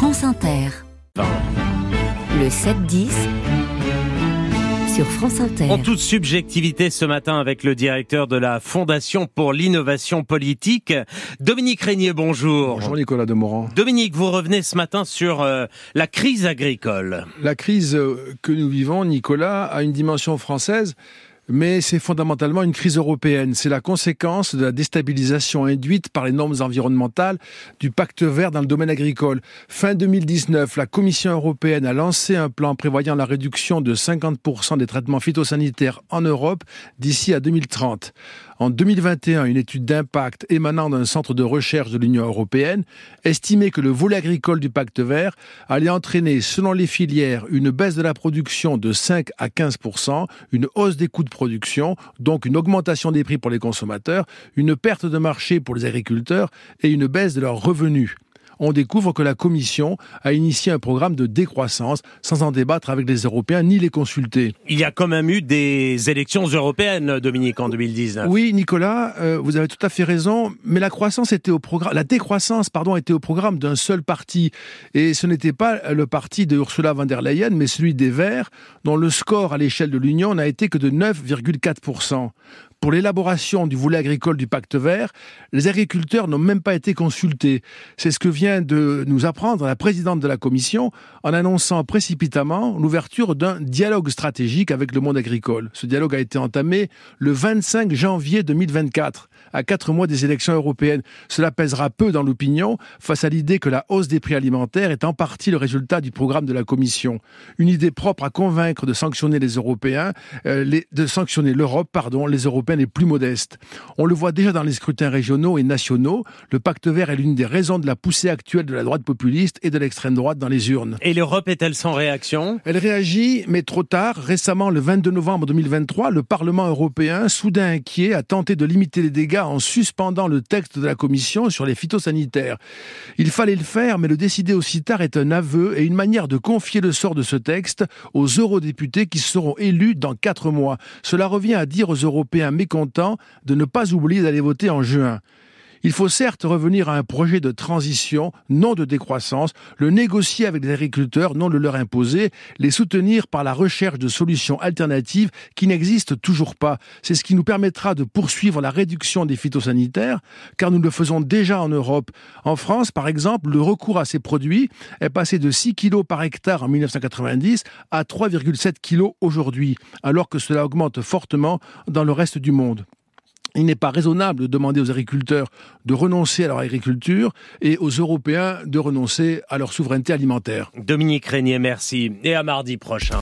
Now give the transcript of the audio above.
France Inter. Le 7-10 sur France Inter. En toute subjectivité ce matin avec le directeur de la Fondation pour l'innovation politique, Dominique Régnier, bonjour. Bonjour Nicolas Demorand. Dominique, vous revenez ce matin sur euh, la crise agricole. La crise euh, que nous vivons, Nicolas, a une dimension française mais c'est fondamentalement une crise européenne. C'est la conséquence de la déstabilisation induite par les normes environnementales du pacte vert dans le domaine agricole. Fin 2019, la Commission européenne a lancé un plan prévoyant la réduction de 50% des traitements phytosanitaires en Europe d'ici à 2030. En 2021, une étude d'impact émanant d'un centre de recherche de l'Union européenne estimait que le volet agricole du pacte vert allait entraîner, selon les filières, une baisse de la production de 5 à 15% une hausse des coûts de production, donc une augmentation des prix pour les consommateurs, une perte de marché pour les agriculteurs et une baisse de leurs revenus on découvre que la Commission a initié un programme de décroissance sans en débattre avec les Européens ni les consulter. Il y a quand même eu des élections européennes, Dominique, en 2019. Oui, Nicolas, euh, vous avez tout à fait raison, mais la croissance était au programme, la décroissance, pardon, était au programme d'un seul parti, et ce n'était pas le parti de Ursula von der Leyen, mais celui des Verts, dont le score à l'échelle de l'Union n'a été que de 9,4%. Pour l'élaboration du volet agricole du pacte vert, les agriculteurs n'ont même pas été consultés. C'est ce que vient de nous apprendre la présidente de la commission en annonçant précipitamment l'ouverture d'un dialogue stratégique avec le monde agricole. Ce dialogue a été entamé le 25 janvier 2024, à quatre mois des élections européennes. Cela pèsera peu dans l'opinion face à l'idée que la hausse des prix alimentaires est en partie le résultat du programme de la commission. Une idée propre à convaincre de sanctionner les Européens, euh, de sanctionner l'Europe, pardon, les Européens les plus modestes. On le voit déjà dans les scrutins régionaux et nationaux. Le pacte vert est l'une des raisons de la poussée actuelle de la droite populiste et de l'extrême droite dans les urnes. Et l'Europe est-elle sans réaction? Elle réagit, mais trop tard. Récemment, le 22 novembre 2023, le Parlement européen, soudain inquiet, a tenté de limiter les dégâts en suspendant le texte de la Commission sur les phytosanitaires. Il fallait le faire, mais le décider aussi tard est un aveu et une manière de confier le sort de ce texte aux eurodéputés qui seront élus dans quatre mois. Cela revient à dire aux Européens mécontent de ne pas oublier d'aller voter en juin. Il faut certes revenir à un projet de transition, non de décroissance, le négocier avec les agriculteurs, non le leur imposer, les soutenir par la recherche de solutions alternatives qui n'existent toujours pas. C'est ce qui nous permettra de poursuivre la réduction des phytosanitaires, car nous le faisons déjà en Europe. En France, par exemple, le recours à ces produits est passé de 6 kg par hectare en 1990 à 3,7 kg aujourd'hui, alors que cela augmente fortement dans le reste du monde. Il n'est pas raisonnable de demander aux agriculteurs de renoncer à leur agriculture et aux Européens de renoncer à leur souveraineté alimentaire. Dominique Régnier, merci. Et à mardi prochain.